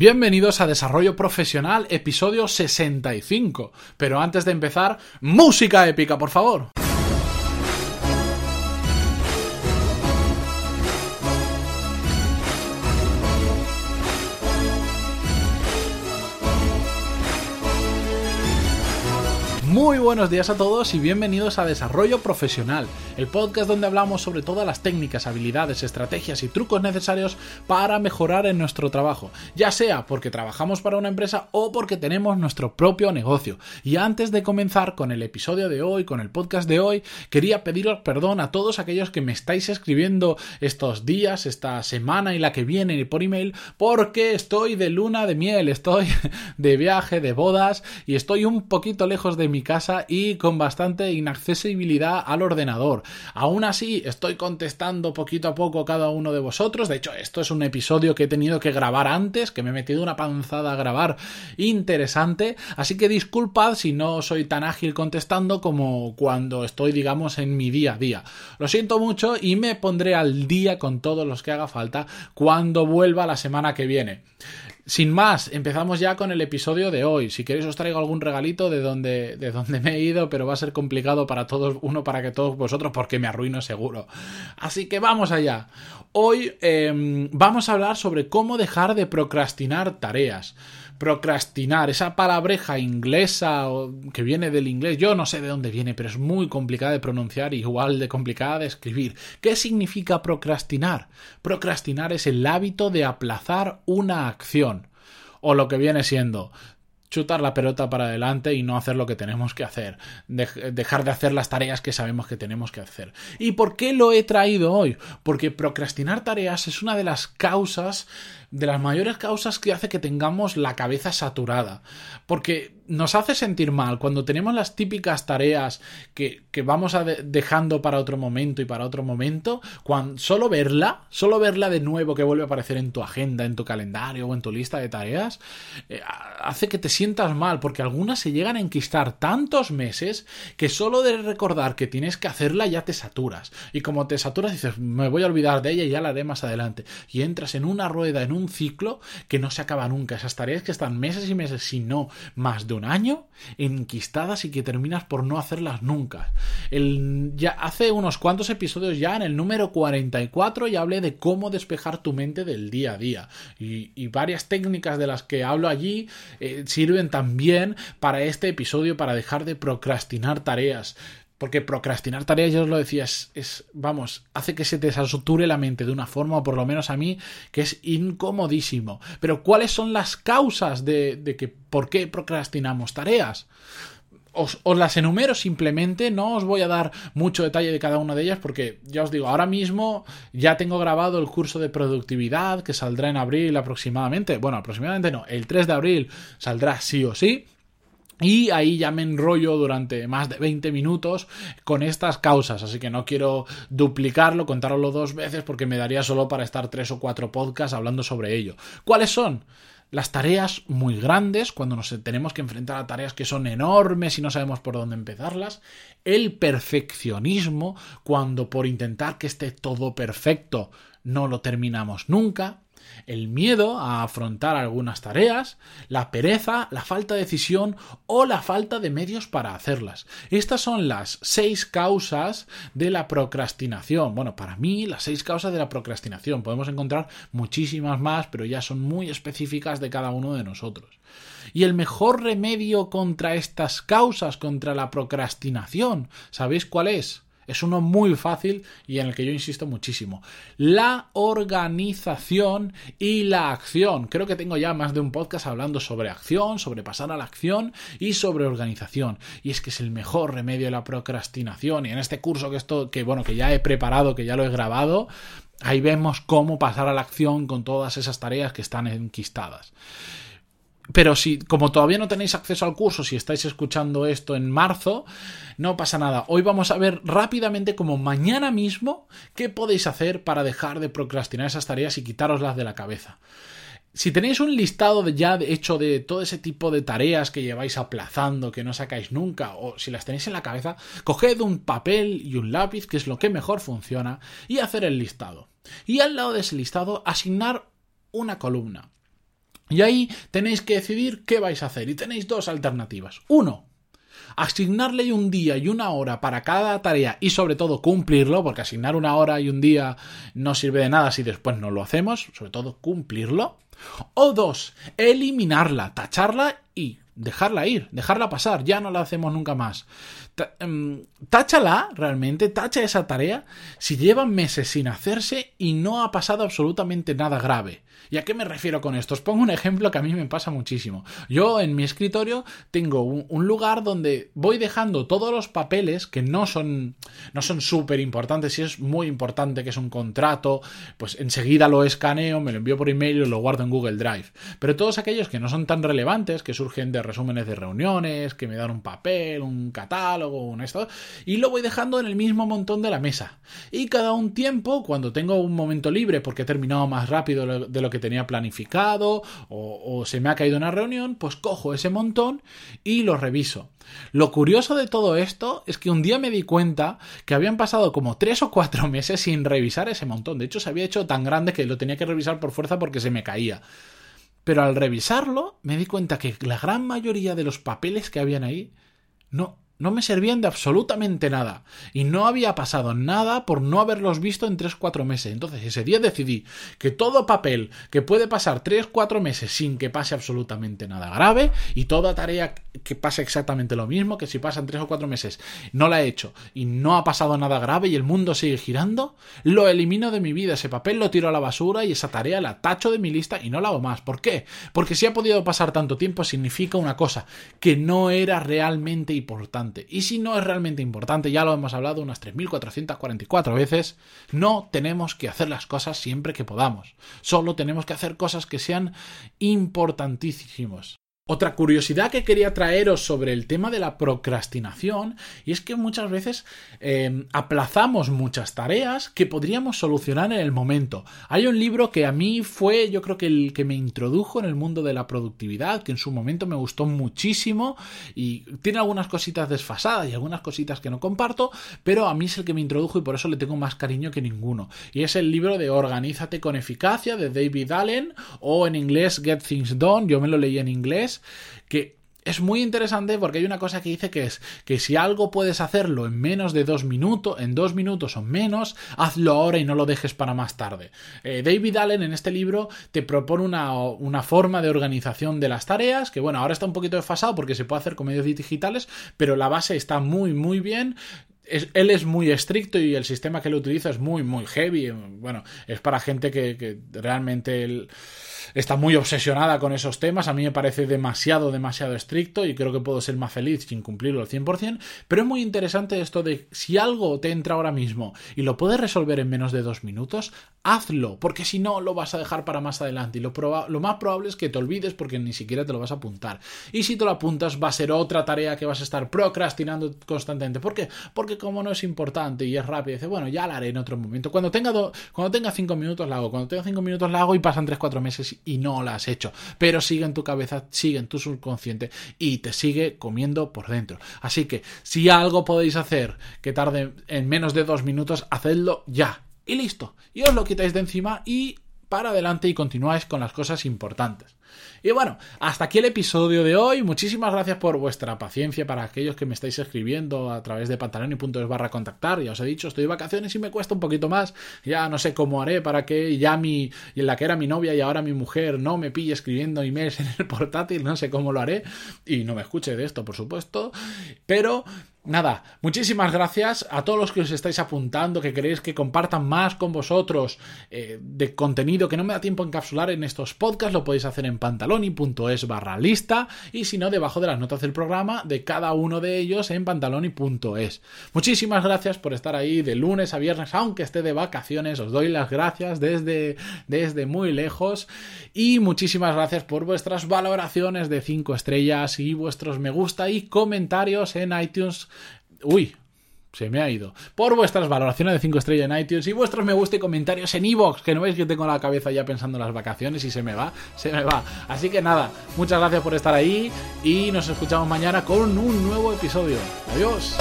Bienvenidos a Desarrollo Profesional, episodio 65. Pero antes de empezar, música épica, por favor. Muy buenos días a todos y bienvenidos a Desarrollo Profesional, el podcast donde hablamos sobre todas las técnicas, habilidades, estrategias y trucos necesarios para mejorar en nuestro trabajo, ya sea porque trabajamos para una empresa o porque tenemos nuestro propio negocio. Y antes de comenzar con el episodio de hoy, con el podcast de hoy, quería pediros perdón a todos aquellos que me estáis escribiendo estos días, esta semana y la que viene por email, porque estoy de luna de miel, estoy de viaje, de bodas y estoy un poquito lejos de mi casa y con bastante inaccesibilidad al ordenador. Aún así, estoy contestando poquito a poco cada uno de vosotros. De hecho, esto es un episodio que he tenido que grabar antes, que me he metido una panzada a grabar interesante. Así que disculpad si no soy tan ágil contestando como cuando estoy, digamos, en mi día a día. Lo siento mucho y me pondré al día con todos los que haga falta cuando vuelva la semana que viene. Sin más, empezamos ya con el episodio de hoy. Si queréis os traigo algún regalito de donde, de donde me he ido, pero va a ser complicado para todos, uno para que todos vosotros, porque me arruino seguro. Así que vamos allá. Hoy em, vamos a hablar sobre cómo dejar de procrastinar tareas procrastinar, esa palabreja inglesa que viene del inglés, yo no sé de dónde viene, pero es muy complicada de pronunciar, igual de complicada de escribir. ¿Qué significa procrastinar? Procrastinar es el hábito de aplazar una acción, o lo que viene siendo chutar la pelota para adelante y no hacer lo que tenemos que hacer, dejar de hacer las tareas que sabemos que tenemos que hacer. ¿Y por qué lo he traído hoy? Porque procrastinar tareas es una de las causas de las mayores causas que hace que tengamos la cabeza saturada. Porque nos hace sentir mal cuando tenemos las típicas tareas que, vamos a dejando para otro momento y para otro momento. Cuando, solo verla, solo verla de nuevo que vuelve a aparecer en tu agenda, en tu calendario o en tu lista de tareas, eh, hace que te sientas mal. Porque algunas se llegan a enquistar tantos meses que solo de recordar que tienes que hacerla ya te saturas. Y como te saturas dices, me voy a olvidar de ella y ya la haré más adelante. Y entras en una rueda, en un ciclo que no se acaba nunca. Esas tareas que están meses y meses, si no más de un año, enquistadas y que terminas por no hacerlas nunca. El, hace unos cuantos episodios ya, en el número 44, ya hablé de cómo despejar tu mente del día a día. Y, varias técnicas de las que hablo allí eh, sirven también para este episodio, para dejar de procrastinar tareas. Porque procrastinar tareas, yo os lo decía, es, vamos, hace que se te sature la mente de una forma, o por lo menos a mí, que es incomodísimo. Pero ¿cuáles son las causas de, de que por qué procrastinamos tareas? Os, os, las enumero simplemente, no os voy a dar mucho detalle de cada una de ellas porque ya os digo, ahora mismo ya tengo grabado el curso de productividad que saldrá en abril aproximadamente, bueno, aproximadamente no, el 3 de abril saldrá sí o sí, y ahí ya me enrollo durante más de 20 minutos con estas causas, así que no quiero duplicarlo, contarlo dos veces porque me daría solo para estar tres o cuatro podcasts hablando sobre ello. ¿Cuáles son? Las tareas muy grandes, cuando nos tenemos que enfrentar a tareas que son enormes y no sabemos por dónde empezarlas. El perfeccionismo, cuando por intentar que esté todo perfecto no lo terminamos nunca el miedo a afrontar algunas tareas, la pereza, la falta de decisión o la falta de medios para hacerlas. Estas son las seis causas de la procrastinación. Bueno, para mí las seis causas de la procrastinación. Podemos encontrar muchísimas más, pero ya son muy específicas de cada uno de nosotros. Y el mejor remedio contra estas causas, contra la procrastinación, ¿sabéis cuál es? Es uno muy fácil y en el que yo insisto muchísimo. La organización y la acción. Creo que tengo ya más de un podcast hablando sobre acción, sobre pasar a la acción y sobre organización. Y es que es el mejor remedio de la procrastinación. Y en este curso que esto, que bueno, que ya he preparado, que ya lo he grabado, ahí vemos cómo pasar a la acción con todas esas tareas que están enquistadas. Pero si, como todavía no tenéis acceso al curso, si estáis escuchando esto en marzo, no pasa nada. Hoy vamos a ver rápidamente, como mañana mismo, qué podéis hacer para dejar de procrastinar esas tareas y quitároslas de la cabeza. Si tenéis un listado ya hecho de todo ese tipo de tareas que lleváis aplazando, que no sacáis nunca, o si las tenéis en la cabeza, coged un papel y un lápiz, que es lo que mejor funciona, y hacer el listado. Y al lado de ese listado, asignar una columna. Y ahí tenéis que decidir qué vais a hacer. Y tenéis dos alternativas. Uno, asignarle un día y una hora para cada tarea y sobre todo cumplirlo, porque asignar una hora y un día no sirve de nada si después no lo hacemos, sobre todo cumplirlo. O dos, eliminarla, tacharla y dejarla ir, dejarla pasar, ya no la hacemos nunca más. Em, táchala realmente, tacha esa tarea si llevan meses sin hacerse y no ha pasado absolutamente nada grave. ¿Y a qué me refiero con esto? Os pongo un ejemplo que a mí me pasa muchísimo. Yo en mi escritorio tengo un, lugar donde voy dejando todos los papeles que no son no son súper importantes. Si es muy importante que es un contrato, pues enseguida lo escaneo, me lo envío por email y lo guardo en Google Drive. Pero todos aquellos que no son tan relevantes, que surgen de resúmenes de reuniones, que me dan un papel, un catálogo, un esto, y lo voy dejando en el mismo montón de la mesa. Y cada un tiempo, cuando tengo un momento libre porque he terminado más rápido de lo que tenía planificado o, se me ha caído una reunión, pues cojo ese montón y lo reviso. Lo curioso de todo esto es que un día me di cuenta que habían pasado como tres o cuatro meses sin revisar ese montón. De hecho, se había hecho tan grande que lo tenía que revisar por fuerza porque se me caía. Pero al revisarlo, me di cuenta que la gran mayoría de los papeles que habían ahí no, no me servían de absolutamente nada. Y no había pasado nada por no haberlos visto en 3-4 meses. Entonces ese día decidí que todo papel que puede pasar 3-4 meses sin que pase absolutamente nada grave y toda tarea que pase exactamente lo mismo, que si pasan 3 o 4 meses no la he hecho y no ha pasado nada grave y el mundo sigue girando, lo elimino de mi vida. Ese papel lo tiro a la basura y esa tarea la tacho de mi lista y no la hago más. ¿Por qué? Porque si ha podido pasar tanto tiempo significa una cosa, que no era realmente importante y si no es realmente importante, ya lo hemos hablado unas 3.444 veces, no tenemos que hacer las cosas siempre que podamos. Solo tenemos que hacer cosas que sean importantísimas. Otra curiosidad que quería traeros sobre el tema de la procrastinación y es que muchas veces em, aplazamos muchas tareas que podríamos solucionar en el momento. Hay un libro que a mí fue yo creo que el que me introdujo en el mundo de la productividad, que en su momento me gustó muchísimo y tiene algunas cositas desfasadas y algunas cositas que no comparto, pero a mí es el que me introdujo y por eso le tengo más cariño que ninguno. Y es el libro de Organízate con eficacia de David Allen o en inglés Get Things Done, yo me lo leí en inglés que es muy interesante porque hay una cosa que dice que es que si algo puedes hacerlo en menos de dos minutos, en dos minutos o menos, hazlo ahora y no lo dejes para más tarde. Eh, David Allen en este libro te propone una, una, forma de organización de las tareas, que bueno, ahora está un poquito desfasado porque se puede hacer con medios digitales, pero la base está muy, muy bien él es muy estricto y el sistema que él utiliza es muy, muy heavy. Bueno, es para gente que, que realmente está muy obsesionada con esos temas. A mí me parece demasiado, demasiado estricto y creo que puedo ser más feliz sin cumplirlo al 100%. Pero es muy interesante esto de si algo te entra ahora mismo y lo puedes resolver en menos de dos minutos, hazlo, porque si no lo vas a dejar para más adelante y lo, lo más probable es que te olvides porque ni siquiera te lo vas a apuntar. Y si te lo apuntas va a ser otra tarea que vas a estar procrastinando constantemente. ¿Por qué? Porque como no es importante y es rápido, dice, bueno, ya la haré en otro momento. Cuando tenga, cuando tenga cinco minutos la hago, cuando tenga cinco minutos la hago y pasan tres, cuatro meses y no la has hecho. Pero sigue en tu cabeza, sigue en tu subconsciente y te sigue comiendo por dentro. Así que si algo podéis hacer que tarde en menos de dos minutos, hacedlo ya y listo. Y os lo quitáis de encima y para adelante y continuáis con las cosas importantes. Y bueno, hasta aquí el episodio de hoy. Muchísimas gracias por vuestra paciencia para aquellos que me estáis escribiendo a través de pantaloni.es barra contactar. Ya os he dicho, estoy de vacaciones y me cuesta un poquito más. Ya no sé cómo haré para que ya mi, la que era mi novia y ahora mi mujer no me pille escribiendo emails en el portátil. No sé cómo lo haré. Y no me escuche de esto, por supuesto. Pero Nada, muchísimas gracias a todos los que os estáis apuntando, que queréis que compartan más con vosotros eh, de contenido que no me da tiempo encapsular en estos podcasts, lo podéis hacer en pantaloni.es barra lista y si no, debajo de las notas del programa de cada uno de ellos en pantaloni.es. Muchísimas gracias por estar ahí de lunes a viernes, aunque esté de vacaciones, os doy las gracias desde, desde muy lejos y muchísimas gracias por vuestras valoraciones de 5 estrellas y vuestros me gusta y comentarios en iTunes Uy, se me ha ido. Por vuestras valoraciones de 5 estrellas en iTunes y vuestros me gusta y comentarios en iVoox, que no veis que tengo la cabeza ya pensando en las vacaciones y se me va, se me va. Así que nada, muchas gracias por estar ahí y nos escuchamos mañana con un nuevo episodio. Adiós.